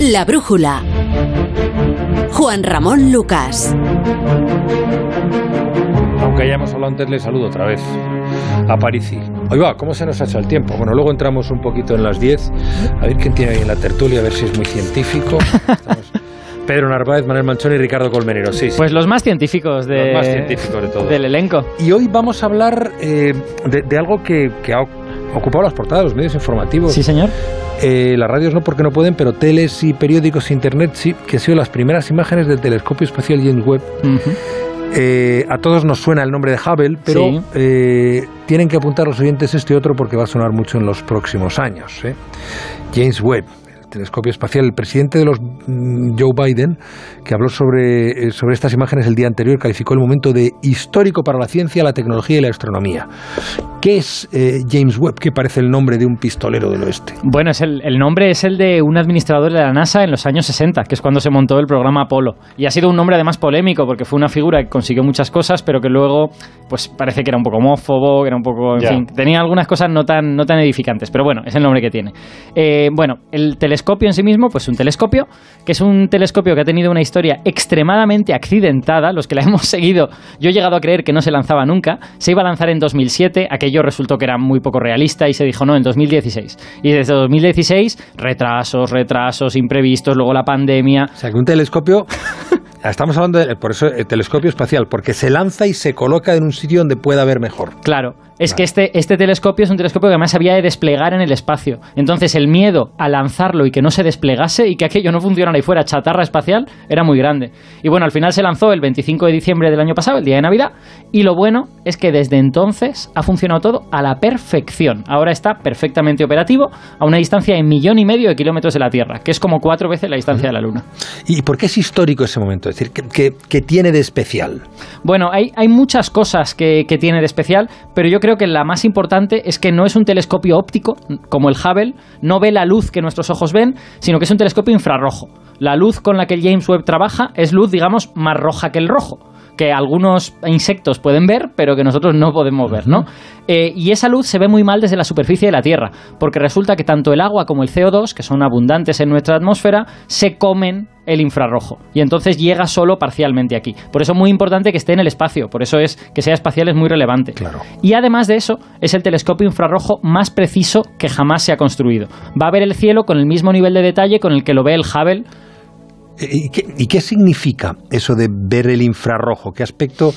La brújula. Juan Ramón Lucas. Aunque ya hemos hablado antes, le saludo otra vez a Parisi. Oiga, ¿cómo se nos ha hecho el tiempo? Bueno, luego entramos un poquito en las 10, a ver quién tiene ahí en la tertulia, a ver si es muy científico. Estamos Pedro Narváez, Manuel Manchón y Ricardo Colmenero. Sí, sí. Pues los más científicos, de, Los más científicos de todos. del elenco. Y hoy vamos a hablar eh, de, de algo que, que ha ocupado las portadas los medios informativos. Sí, señor. Eh, las radios no porque no pueden, pero teles y periódicos, internet sí, que han sido las primeras imágenes del telescopio espacial James Webb. Eh, a todos nos suena el nombre de Hubble, pero Sí. eh, tienen que apuntar los oyentes este otro porque va a sonar mucho en los próximos años. ¿eh? James Webb, el telescopio espacial. El presidente de los mm, Joe Biden, que habló sobre, eh, sobre estas imágenes el día anterior, calificó el momento de histórico para la ciencia, la tecnología y la astronomía. ¿Qué es eh, James Webb? Que parece el nombre de un pistolero del oeste. Bueno, es el, el nombre es el de un administrador de la NASA en los años 60, que es cuando se montó el programa Apolo. Y ha sido un nombre además polémico, porque fue una figura que consiguió muchas cosas, pero que luego, pues parece que era un poco homófobo, que era un poco, en Ya. fin, tenía algunas cosas no tan, no tan edificantes, pero bueno, es el nombre que tiene. Eh, bueno, el telescopio en sí mismo, pues un telescopio, que es un telescopio que ha tenido una historia extremadamente accidentada, los que la hemos seguido, yo he llegado a creer que no se lanzaba nunca, se iba a lanzar en 2007, aquello resultó que era muy poco realista y se dijo no, en 2016. Y desde 2016, retrasos, retrasos, imprevistos, luego la pandemia, O sea, que un telescopio, estamos hablando de, por eso, el telescopio espacial, porque se lanza y se coloca en un sitio donde pueda ver mejor. Claro, es que este, este telescopio es un telescopio que además había de desplegar en el espacio. Entonces el miedo a lanzarlo y que no se desplegase y que aquello no funcionara y fuera chatarra espacial era muy grande. Y bueno, al final se lanzó el 25 de diciembre del año pasado, el día de Navidad, y lo bueno es que desde entonces ha funcionado todo a la perfección. Ahora está perfectamente operativo a una distancia de millón y medio de kilómetros de la Tierra, que es como cuatro veces la distancia de la Luna. ¿Y por qué es histórico ese momento? Es decir, ¿qué, qué- qué tiene de especial? Bueno, hay, hay muchas cosas que, que tiene de especial, pero yo creo que la más importante es que no es un telescopio óptico como el Hubble, no ve la luz que nuestros ojos ven, sino que es un telescopio infrarrojo. La luz con la que James Webb trabaja es luz, digamos, más roja que el rojo que algunos insectos pueden ver, pero que nosotros no podemos ver, ¿no? Eh, y esa luz se ve muy mal desde la superficie de la Tierra, porque resulta que tanto el agua como el CO2, que son abundantes en nuestra atmósfera, se comen el infrarrojo y entonces llega solo parcialmente aquí. Por eso es muy importante que esté en el espacio, por eso es que sea espacial es muy relevante. Claro. Y además de eso, es el telescopio infrarrojo más preciso que jamás se ha construido. Va a ver el cielo con el mismo nivel de detalle con el que lo ve el Hubble ¿Y qué, y qué significa eso de ver el infrarrojo? ¿Qué aspecto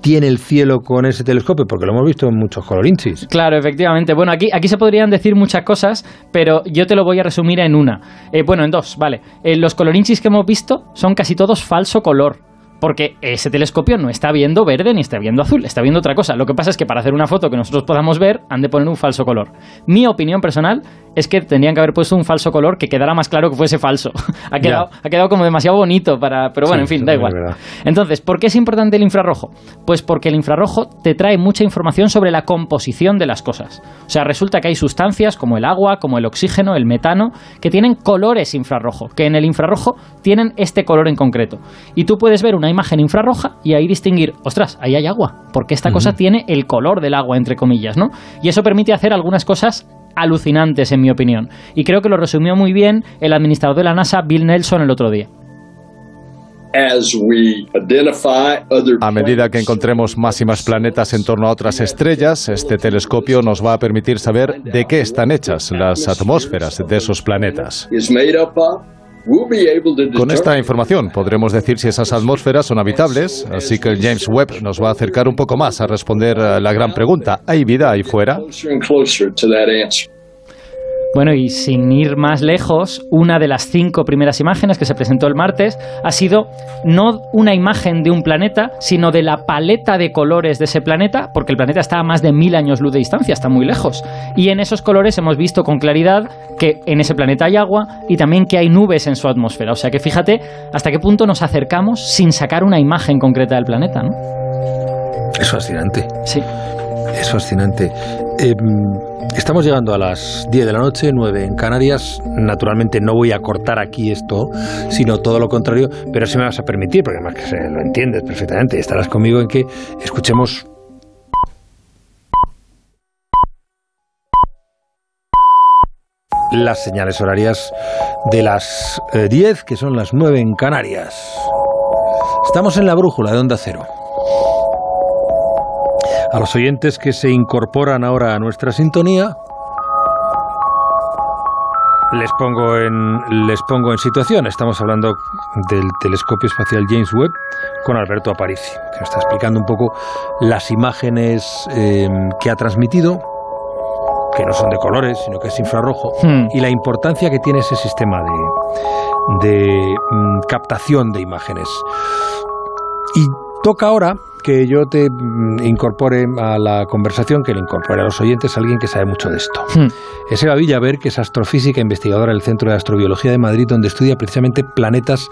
tiene el cielo con ese telescopio? Porque lo hemos visto en muchos colorinchis. Claro, efectivamente. Bueno, aquí, aquí se podrían decir muchas cosas, pero yo te lo voy a resumir en una. Eh, bueno, en dos, vale. Eh, los colorinchis que hemos visto son casi todos falso color. Porque ese telescopio no está viendo verde ni está viendo azul, está viendo otra cosa. Lo que pasa es que para hacer una foto que nosotros podamos ver, han de poner un falso color. Mi opinión personal es que tendrían que haber puesto un falso color que quedara más claro que fuese falso. ha, quedado, ha quedado como demasiado bonito para. Pero bueno, Sí, en fin, da igual. Entonces, ¿por qué es importante el infrarrojo? Pues porque el infrarrojo te trae mucha información sobre la composición de las cosas. O sea, resulta que hay sustancias como el agua, como el oxígeno, el metano, que tienen colores infrarrojo, que en el infrarrojo tienen este color en concreto. Y tú puedes ver una imagen infrarroja y ahí distinguir, ostras, ahí hay agua, porque esta cosa tiene el color del agua, entre comillas, ¿no? Y eso permite hacer algunas cosas alucinantes, en mi opinión. Y creo que lo resumió muy bien el administrador de la NASA, Bill Nelson, el otro día. A medida que encontremos más y más planetas en torno a otras estrellas, este telescopio nos va a permitir saber de qué están hechas las atmósferas de esos planetas. Con esta información podremos decir si esas atmósferas son habitables, así que el James Webb nos va a acercar un poco más a responder a la gran pregunta, ¿hay vida ahí fuera? Bueno, y sin ir más lejos, una de las cinco primeras imágenes que se presentó el martes ha sido no una imagen de un planeta, sino de la paleta de colores de ese planeta, porque el planeta está a más de mil años luz de distancia, está muy lejos. Y en esos colores hemos visto con claridad que en ese planeta hay agua y también que hay nubes en su atmósfera. O sea que fíjate hasta qué punto nos acercamos sin sacar una imagen concreta del planeta, ¿no? Es fascinante. Sí. Es fascinante. Eh, estamos llegando a las 10 de la noche, 9 en Canarias. Naturalmente no voy a cortar aquí esto, sino todo lo contrario, pero sí me vas a permitir, porque además que se lo entiendes perfectamente, estarás conmigo en que escuchemos las señales horarias de las 10, que son las 9 en Canarias. Estamos en la brújula de Onda Cero. A los oyentes que se incorporan ahora a nuestra sintonía, les pongo en, les pongo en situación. Estamos hablando del telescopio espacial James Webb con Alberto Aparici, que nos está explicando un poco las imágenes eh, que ha transmitido, que no son de colores, sino que es infrarrojo, Hmm. y la importancia que tiene ese sistema de, de mm, captación de imágenes. Y toca ahora que yo te mm, incorpore a la conversación, que le incorpore a los oyentes a alguien que sabe mucho de esto. Hmm. Es Eva Villaver, que es astrofísica e investigadora del Centro de Astrobiología de Madrid, donde estudia precisamente planetas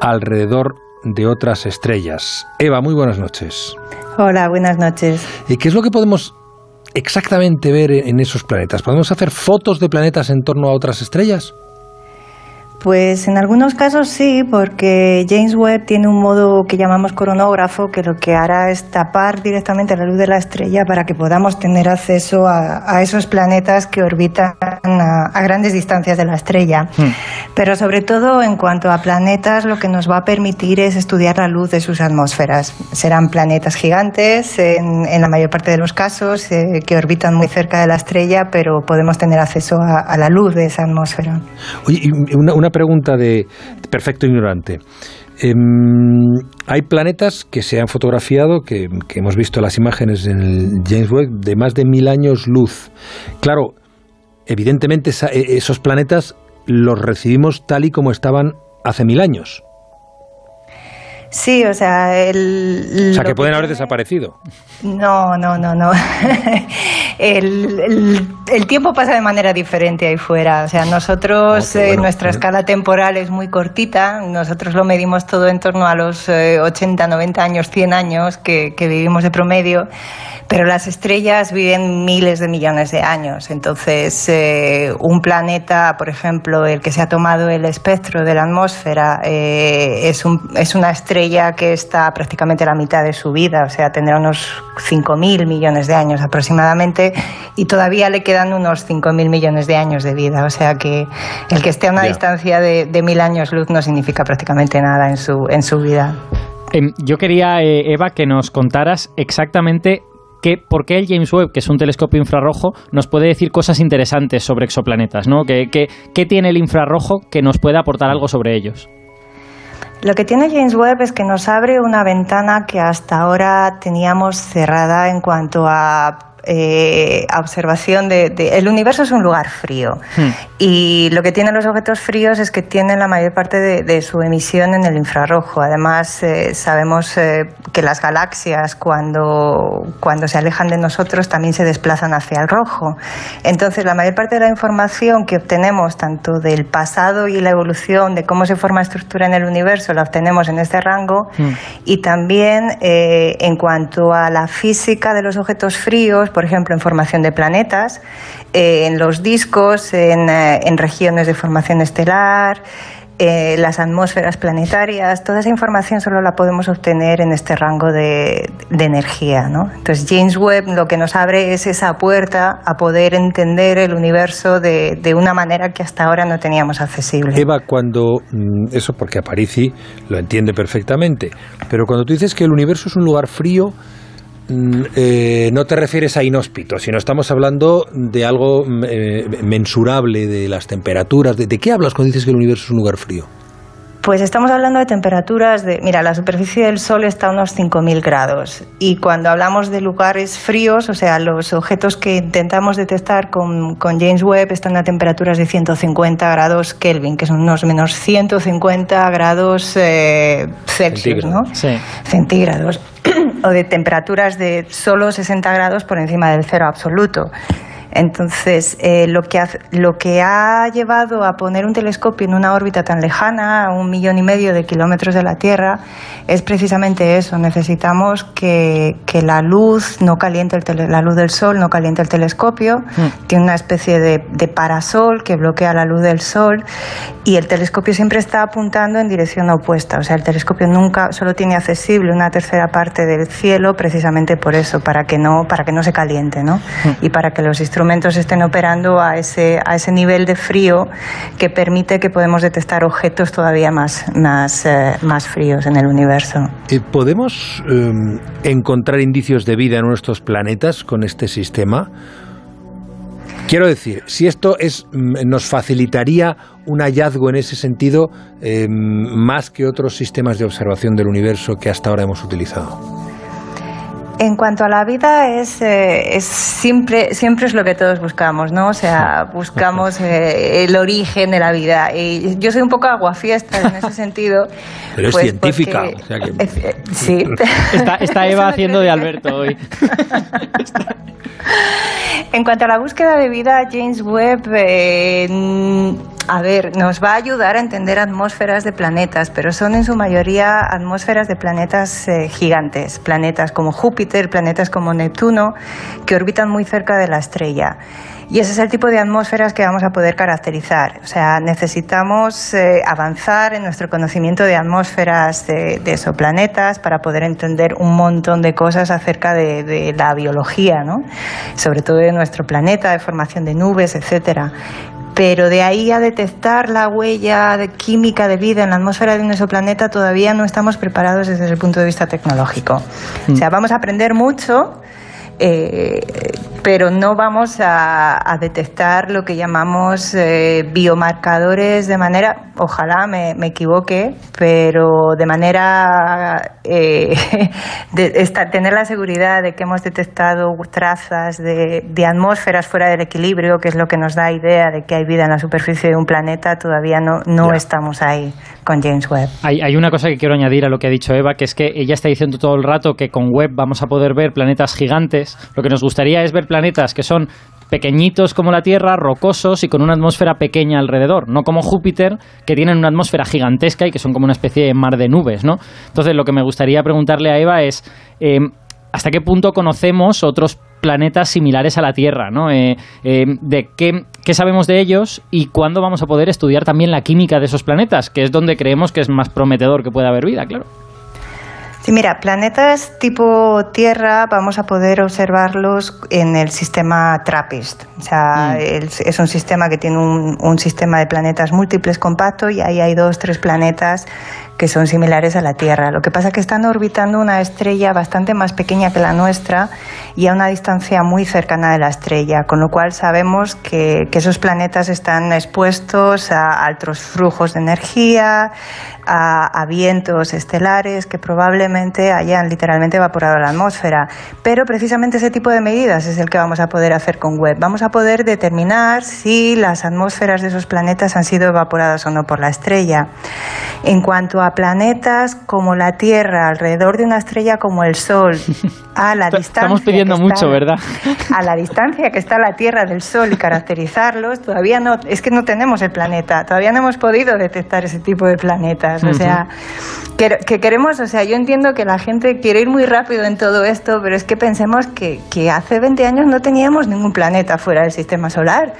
alrededor de otras estrellas. Eva, muy buenas noches. Hola, buenas noches. ¿Y qué es lo que podemos exactamente ver en esos planetas? ¿Podemos hacer fotos de planetas en torno a otras estrellas? Pues en algunos casos sí, porque James Webb tiene un modo que llamamos coronógrafo, que lo que hará es tapar directamente la luz de la estrella para que podamos tener acceso a, a esos planetas que orbitan a, a grandes distancias de la estrella. Pero sobre todo en cuanto a planetas, lo que nos va a permitir es estudiar la luz de sus atmósferas. Serán planetas gigantes, en, en la mayor parte de los casos, eh, que orbitan muy cerca de la estrella, pero podemos tener acceso a, a la luz de esa atmósfera. Oye, y una, una pregunta de perfecto ignorante. Em, hay planetas que se han fotografiado, que, hemos visto las imágenes en el James Webb, de más de mil años luz. Claro, evidentemente e- esos planetas los recibimos tal y como estaban hace mil años. Sí, o sea, el... O sea, que pueden haber desaparecido. No, no, no, no. el, el- el tiempo pasa de manera diferente ahí fuera. O sea, nosotros, eh, nuestra Ujú. escala temporal es muy cortita. Nosotros lo medimos todo en torno a los eh, 80, 90 años, 100 años que, que vivimos de promedio. Pero las estrellas viven miles de millones de años. Entonces, eh, un planeta, por ejemplo, el que se ha tomado el espectro de la atmósfera, eh, es, un- es una estrella que está prácticamente a la mitad de su vida. O sea, tendrá unos 5.000 millones de años aproximadamente. Y todavía le quedan unos 5.000 millones de años de vida. O sea que el que esté a una Ya. distancia de, de mil años luz no significa prácticamente nada en su, en su vida. Em, yo quería, eh, Eva, que nos contaras exactamente qué, por qué el James Webb, que es un telescopio infrarrojo, nos puede decir cosas interesantes sobre exoplanetas, ¿no? ¿Qué, qué, qué tiene el infrarrojo que nos puede aportar algo sobre ellos? Lo que tiene James Webb es que nos abre una ventana que hasta ahora teníamos cerrada en cuanto a, eh, a observación de, de- El universo es un lugar frío y lo que tienen los objetos fríos es que tienen la mayor parte de, de su emisión en el infrarrojo. Además, eh, sabemos eh, que las galaxias cuando, cuando se alejan de nosotros también se desplazan hacia el rojo. Entonces, la mayor parte de la información que obtenemos, tanto del pasado y la evolución de cómo se forma estructura en el universo, la obtenemos en este rango. Y también en cuanto a la física de los objetos fríos, por ejemplo, en formación de planetas, eh, en los discos, en, eh, en regiones de formación estelar, eh, las atmósferas planetarias, toda esa información solo la podemos obtener en este rango de, de energía. ¿no? Entonces James Webb lo que nos abre es esa puerta a poder entender el universo de, de una manera que hasta ahora no teníamos accesible. Eva, cuando. mm, Eso porque Aparici lo entiende perfectamente. Pero cuando tú dices que el universo es un lugar frío. Mm, eh, no te refieres a inhóspito, sino estamos hablando de algo mm, eh, mensurable, de las temperaturas. ¿De, de qué hablas cuando dices que el universo es un lugar frío? Pues estamos hablando de temperaturas de, mira, la superficie del Sol está a unos 5.000 grados y cuando hablamos de lugares fríos, o sea, los objetos que intentamos detectar con, con James Webb están a temperaturas de 150 grados Kelvin, que son unos menos 150 grados eh, Celsius, ¿no? Sí. centígrados, o de temperaturas de solo 60 grados por encima del cero absoluto. Entonces, eh, lo, que ha, lo que ha llevado a poner un telescopio en una órbita tan lejana, a un millón y medio de kilómetros de la Tierra, es precisamente eso. Necesitamos que, que la luz no caliente el tele- la luz del Sol no caliente el telescopio. Tiene una especie de, de parasol que bloquea la luz del Sol y el telescopio siempre está apuntando en dirección opuesta. O sea, el telescopio nunca solo tiene accesible una tercera parte del cielo precisamente por eso, para que no, para que no se caliente, ¿no? Y para que los instrumentos instrumentos estén operando a ese, a ese nivel de frío que permite que podemos detectar objetos todavía más, más, eh, más fríos en el universo. Eh, ¿Podemos eh, encontrar indicios de vida en nuestros planetas con este sistema? Quiero decir, si esto es, mm, nos facilitaría un hallazgo en ese sentido eh, más que otros sistemas de observación del universo que hasta ahora hemos utilizado. En cuanto a la vida, es, eh, es siempre, siempre es lo que todos buscamos, ¿no? O sea, buscamos eh, el origen de la vida. Y yo soy un poco aguafiesta en ese sentido. Pero es pues, científica. porque- o sea que- Eh, sí. Está, está Eva haciendo de Alberto hoy. En cuanto a la búsqueda de vida, James Webb, eh, a ver, nos va a ayudar a entender atmósferas de planetas, pero son en su mayoría atmósferas de planetas eh, gigantes, planetas como Júpiter, planetas como Neptuno, que orbitan muy cerca de la estrella. Y ese es el tipo de atmósferas que vamos a poder caracterizar. O sea, necesitamos eh, avanzar en nuestro conocimiento de atmósferas de, de exoplanetas para poder entender un montón de cosas acerca de, de la biología, ¿no? Sobre todo de nuestro planeta, de formación de nubes, etcétera. Pero de ahí a detectar la huella de química de vida en la atmósfera de un exoplaneta todavía no estamos preparados desde el punto de vista tecnológico. O sea, vamos a aprender mucho, eh, pero no vamos a, a detectar lo que llamamos eh, biomarcadores de manera, ojalá me, me equivoque, pero de manera eh, de esta- tener la seguridad de que hemos detectado trazas de, de atmósferas fuera del equilibrio, que es lo que nos da idea de que hay vida en la superficie de un planeta, todavía no, no estamos ahí con James Webb. Hay, hay una cosa que quiero añadir a lo que ha dicho Eva, que es que ella está diciendo todo el rato que con web vamos a poder ver planetas gigantes. Lo que nos gustaría es ver planetas que son pequeñitos como la Tierra, rocosos y con una atmósfera pequeña alrededor, no como Júpiter, que tienen una atmósfera gigantesca y que son como una especie de mar de nubes, ¿no? Entonces, lo que me gustaría preguntarle a Eva es eh, ¿hasta qué punto conocemos otros planetas similares a la Tierra, ¿no? Eh, eh, de qué sabemos de ellos y cuándo vamos a poder estudiar también la química de esos planetas, que es donde creemos que es más prometedor que pueda haber vida, claro. Sí, mira, planetas tipo Tierra vamos a poder observarlos en el sistema TRAPPIST. O sea, el- es un sistema que tiene un, un sistema de planetas múltiples compacto y ahí hay dos, tres planetas que son similares a la Tierra. Lo que pasa es que están orbitando una estrella bastante más pequeña que la nuestra y a una distancia muy cercana de la estrella, con lo cual sabemos que, que esos planetas están expuestos a altos flujos de energía, a, a vientos estelares que probablemente hayan literalmente evaporado la atmósfera. Pero precisamente ese tipo de medidas es el que vamos a poder hacer con Webb. Vamos a poder determinar si las atmósferas de esos planetas han sido evaporadas o no por la estrella. En cuanto a planetas como la Tierra, alrededor de una estrella como el Sol, a la distancia. estamos pidiendo que mucho, ¿verdad? A la distancia que está la Tierra del Sol y caracterizarlos, todavía no, es que no tenemos el planeta, todavía no hemos podido detectar ese tipo de planetas. O sea, que, que queremos, o sea, yo entiendo que la gente quiere ir muy rápido en todo esto, pero es que pensemos que, que hace 20 años no teníamos ningún planeta fuera del sistema solar.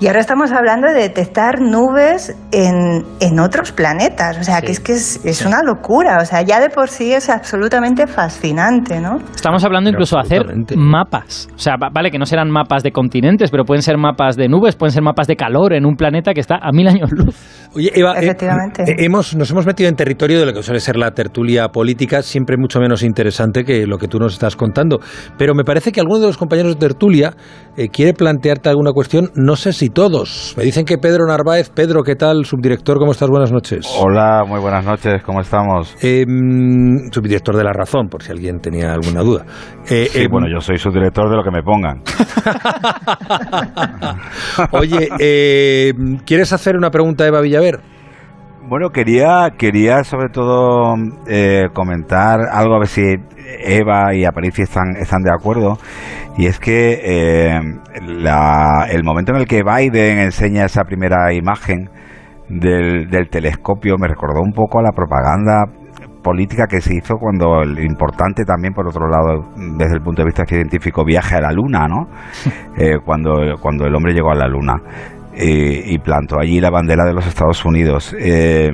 Y ahora estamos hablando de detectar nubes en, en otros planetas. O sea, que es que es, es una locura. O sea, ya de por sí es absolutamente fascinante, ¿no? Estamos hablando incluso de hacer mapas. O sea, va- vale que no serán mapas de continentes, pero pueden ser mapas de nubes, pueden ser mapas de calor en un planeta que está a mil años luz. Oye, Eva, eh, Efectivamente. eh, hemos, nos hemos metido en territorio de lo que suele ser la tertulia política, siempre mucho menos interesante que lo que tú nos estás contando. Pero me parece que alguno de los compañeros de tertulia eh, quiere plantearte alguna cuestión, no sé si todos. Me dicen que Pedro Narváez, Pedro, ¿qué tal? Subdirector, ¿cómo estás? Buenas noches. Hola, muy buenas noches, ¿cómo estamos? Eh, mm, subdirector de La Razón, por si alguien tenía alguna duda. Eh, Sí, eh, bueno, yo soy subdirector de lo que me pongan. Oye, eh, ¿quieres hacer una pregunta a Eva Bueno, quería, quería sobre todo eh, comentar algo, a ver si Eva y Aparici están, están de acuerdo, y es que eh, la- el momento en el que Biden enseña esa primera imagen del, del telescopio me recordó un poco a la propaganda política que se hizo cuando el importante también por otro lado desde el punto de vista científico viaje a la luna no Eh, cuando cuando el hombre llegó a la luna eh, y plantó allí la bandera de los Estados Unidos Eh,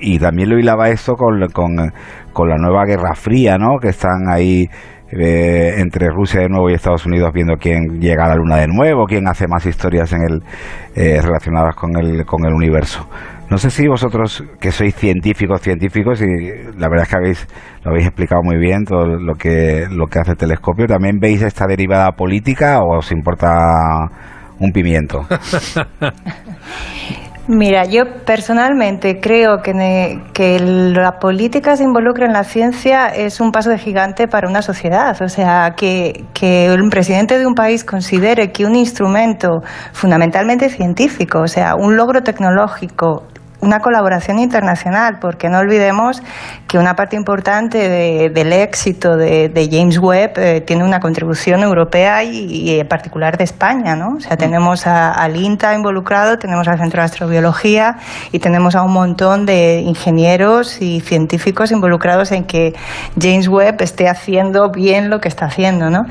y también lo hilaba esto con, con, con la nueva Guerra Fría no que están ahí eh, entre Rusia de nuevo y Estados Unidos viendo quién llega a la Luna de nuevo, quién hace más historias en el, eh, relacionadas con el, con el universo. No sé si vosotros, que sois científicos, científicos, y la verdad es que habéis, lo habéis explicado muy bien todo lo que, lo que hace el telescopio, ¿también veis esta derivada política o os importa un pimiento? Mira, yo personalmente creo que, que la política se involucra en la ciencia es un paso de gigante para una sociedad. O sea, que, que un presidente de un país considere que un instrumento fundamentalmente científico, o sea, un logro tecnológico una colaboración internacional, porque no olvidemos que una parte importante del éxito de, James Webb eh, tiene una contribución europea y, en particular de España, ¿no? O sea, mm. tenemos al INTA involucrado, tenemos al Centro de Astrobiología y tenemos a un montón de ingenieros y científicos involucrados en que James Webb esté haciendo bien lo que está haciendo, ¿no?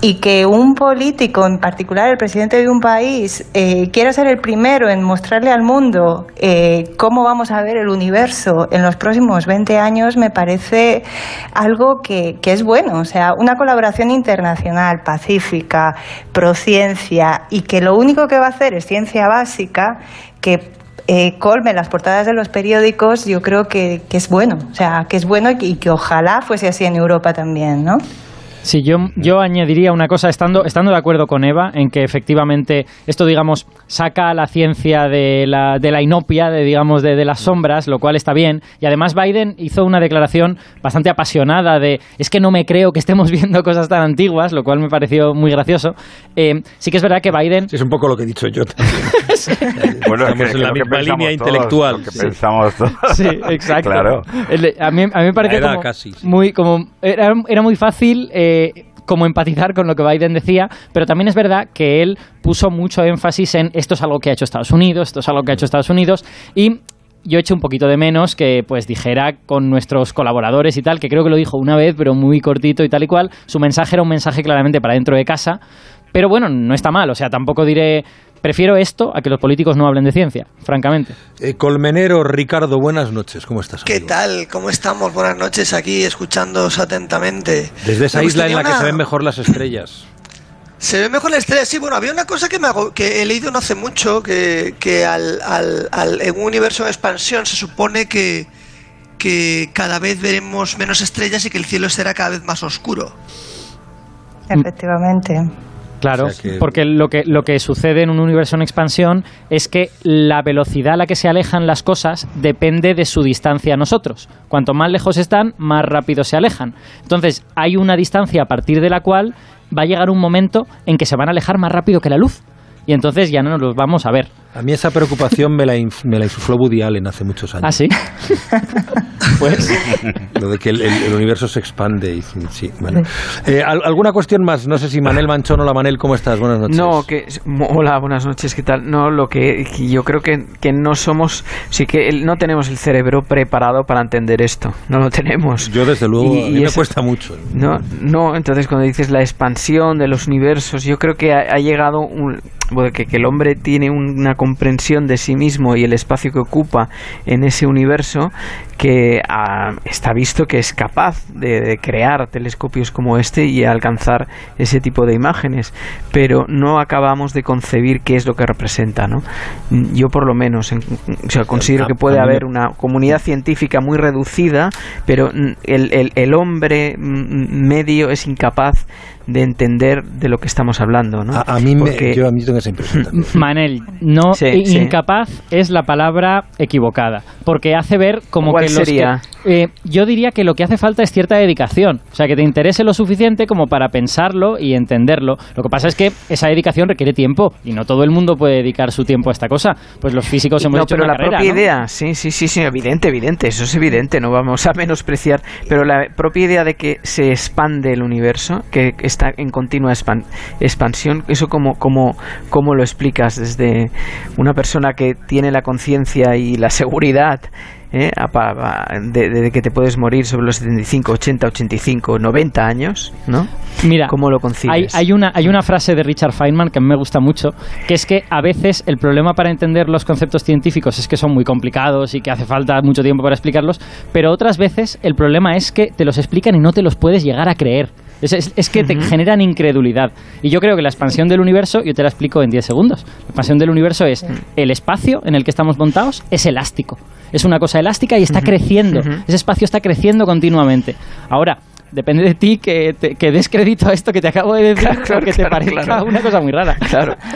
Y que un político, en particular el presidente de un país, eh, quiera ser el primero en mostrarle al mundo eh, cómo vamos a ver el universo en los próximos 20 años me parece algo que, es bueno. O sea, una colaboración internacional, pacífica, prociencia y que lo único que va a hacer es ciencia básica, que eh, colme las portadas de los periódicos, yo creo que, que, es bueno. O sea, que es bueno y que ojalá fuese así en Europa también, ¿no? Sí, yo, yo añadiría una cosa, estando, estando de acuerdo con Eva, en que efectivamente esto, digamos, saca a la ciencia de la, de la inopia, de, digamos, de, las sombras, lo cual está bien. Y además Biden hizo una declaración bastante apasionada de, es que no me creo que estemos viendo cosas tan antiguas, lo cual me pareció muy gracioso. Eh, sí que es verdad que Biden... Sí, es un poco lo que he dicho yo también. bueno, Estamos en la misma línea intelectual. que pensamos todos. Sí, exacto. Claro. a, mí, a mí me pareció como, muy, como era, era muy fácil... Eh, como empatizar con lo que Biden decía, pero también es verdad que él puso mucho énfasis en esto es algo que ha hecho Estados Unidos, esto es algo que ha hecho Estados Unidos y yo eché un poquito de menos que pues dijera con nuestros colaboradores y tal, que creo que lo dijo una vez, pero muy cortito y tal y cual. Su mensaje era un mensaje claramente para dentro de casa, pero bueno, no está mal, o sea, tampoco diré Prefiero esto a que los políticos no hablen de ciencia, francamente. Eh, Colmenero Ricardo, buenas noches. ¿Cómo estás? ¿Qué tal? ¿Cómo estamos? Buenas noches aquí, escuchándoos atentamente. Desde esa isla en la que se ven mejor las estrellas. Se ven mejor las estrellas, sí. Bueno, había una cosa que, me hago, que he leído no hace mucho, que, que al, al, en un universo de expansión se supone que, que cada vez veremos menos estrellas y que el cielo será cada vez más oscuro. Efectivamente. Claro, porque lo que, lo que sucede en un universo en expansión es que la velocidad a la que se alejan las cosas depende de su distancia a nosotros. Cuanto más lejos están, más rápido se alejan. Entonces, hay una distancia a partir de la cual va a llegar un momento en que se van a alejar más rápido que la luz. Y entonces ya no nos los vamos a ver. A mí esa preocupación me la, me la insufló Woody Allen hace muchos años. ¿Ah, sí? pues... Lo de que el, universo se expande. Y, sí, bueno. Eh, ¿Alguna cuestión más? No sé si Manel Manchón o la Manel, ¿cómo estás? Buenas noches. No, que... Hola, buenas noches, ¿qué tal? No, lo que, yo creo que, que no somos... Sí que no tenemos el cerebro preparado para entender esto. No lo tenemos. Yo, desde luego, a mí me cuesta mucho. No, no, entonces cuando dices la expansión de los universos, yo creo que ha, llegado un... que, que el hombre tiene una comprensión de sí mismo y el espacio que ocupa en ese universo que ah, está visto que es capaz de, crear telescopios como este y alcanzar ese tipo de imágenes, pero no acabamos de concebir qué es lo que representa. ¿no? Yo por lo menos considero que puede haber una comunidad científica muy reducida, pero el, el hombre medio es incapaz de entender de lo que estamos hablando. ¿no? A, mí me, yo admito esa impresión Manel, no, incapaz es la palabra equivocada, porque hace ver como que los sería? eh, yo diría que lo que hace falta es cierta dedicación, o sea, que te interese lo suficiente como para pensarlo y entenderlo. Lo que pasa es que esa dedicación requiere tiempo y no todo el mundo puede dedicar su tiempo a esta cosa. Pues los físicos hemos hecho pero la propia idea, sí, sí, sí, sí, evidente, evidente, eso es evidente, no vamos a menospreciar, pero la propia idea de que se expande el universo, que es está en continua expansión. ¿Eso cómo, cómo lo explicas desde una persona que tiene la conciencia y la seguridad ¿eh? a de, de que te puedes morir sobre los 75, 80, 85, 90 años, ¿no? Mira, ¿Cómo lo hay, concibes? hay una, hay una frase de Richard Feynman que a mí me gusta mucho, que es que a veces el problema para entender los conceptos científicos es que son muy complicados y que hace falta mucho tiempo para explicarlos, pero otras veces el problema es que te los explican y no te los puedes llegar a creer. Es, es- es que te generan incredulidad. Y yo creo que la expansión del universo, yo te la explico en 10 segundos. La expansión del universo es el espacio en el que estamos montados es elástico. Es una cosa elástica y está creciendo. Ese espacio está creciendo continuamente. Ahora, depende de ti que, te- que des crédito a esto que te acabo de decir, Claro, claro, porque te claro, parezca claro. una cosa muy rara. Claro.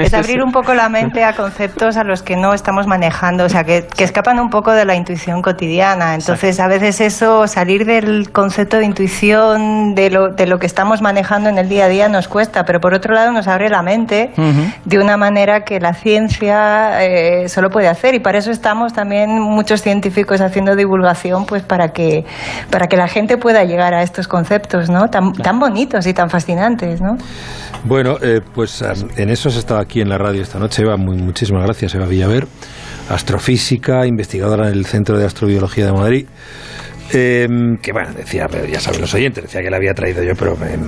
Es abrir un poco la mente a conceptos a los que no estamos manejando, o sea, que, que escapan un poco de la intuición cotidiana. Entonces, a veces eso, salir del concepto de intuición, de lo, de lo que estamos manejando en el día a día, nos cuesta, pero por otro lado nos abre la mente de una manera que la ciencia eh, solo puede hacer. Y para eso estamos también muchos científicos haciendo divulgación, pues para que, para que la gente pueda llegar a estos conceptos, ¿no? Tan, tan bonitos y tan fascinantes, ¿no? Bueno, eh, pues en eso has estado aquí en la radio esta noche, Eva. Muy, muchísimas gracias, Eva Villaver, astrofísica, investigadora en el Centro de Astrobiología de Madrid. Eh, que bueno, decía, pero ya saben los oyentes, decía que la había traído yo, pero eh,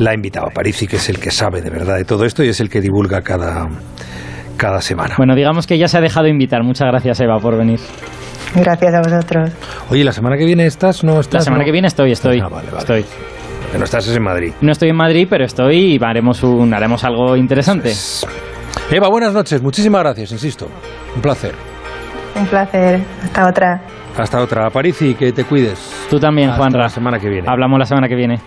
la ha invitado a París y que es el que sabe de verdad de todo esto y es el que divulga cada, cada semana. Bueno, digamos que ya se ha dejado invitar. Muchas gracias, Eva, por venir. Gracias a vosotros. Oye, ¿la semana que viene estás? ¿No estás? La semana no? que viene estoy, estoy. Ah, vale, vale. Estoy. Que no estás es en Madrid. No estoy en Madrid, pero estoy y haremos, un, haremos algo interesante. Eva, buenas noches. Muchísimas gracias, insisto. Un placer. Un placer. Hasta otra. Hasta otra. A París y que te cuides. Tú también, Hasta Juanra. la semana que viene. Hablamos la semana que viene.